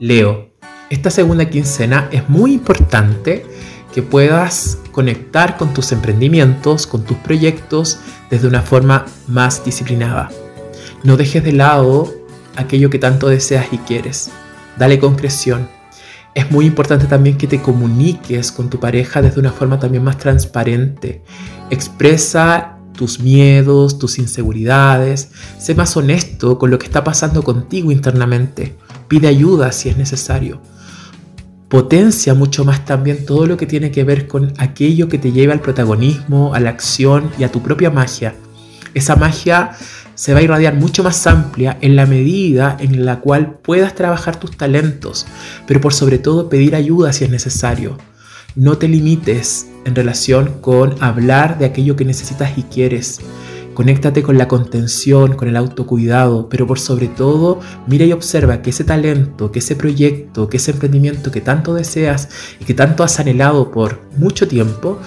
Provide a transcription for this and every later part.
Leo, esta segunda quincena es muy importante que puedas conectar con tus emprendimientos, con tus proyectos desde una forma más disciplinada. No dejes de lado aquello que tanto deseas y quieres. Dale concreción. Es muy importante también que te comuniques con tu pareja desde una forma también más transparente. Expresa tus miedos, tus inseguridades. Sé más honesto con lo que está pasando contigo internamente. Pide ayuda si es necesario potencia mucho más también todo lo que tiene que ver con aquello que te lleva al protagonismo, a la acción y a tu propia magia. Esa magia se va a irradiar mucho más amplia en la medida en la cual puedas trabajar tus talentos, pero por sobre todo pedir ayuda si es necesario. No te limites en relación con hablar de aquello que necesitas y quieres. Conéctate con la contención, con el autocuidado, pero por sobre todo mira y observa que ese talento, que ese proyecto, que ese emprendimiento que tanto deseas y que tanto has anhelado por mucho tiempo,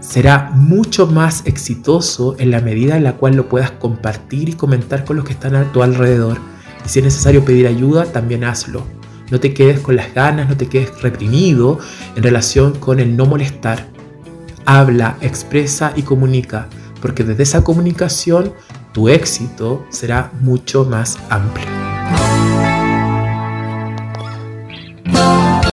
será mucho más exitoso en la medida en la cual lo puedas compartir y comentar con los que están a tu alrededor. Y si es necesario pedir ayuda, también hazlo. No te quedes con las ganas, no te quedes reprimido en relación con el no molestar. Habla, expresa y comunica porque desde esa comunicación tu éxito será mucho más amplio.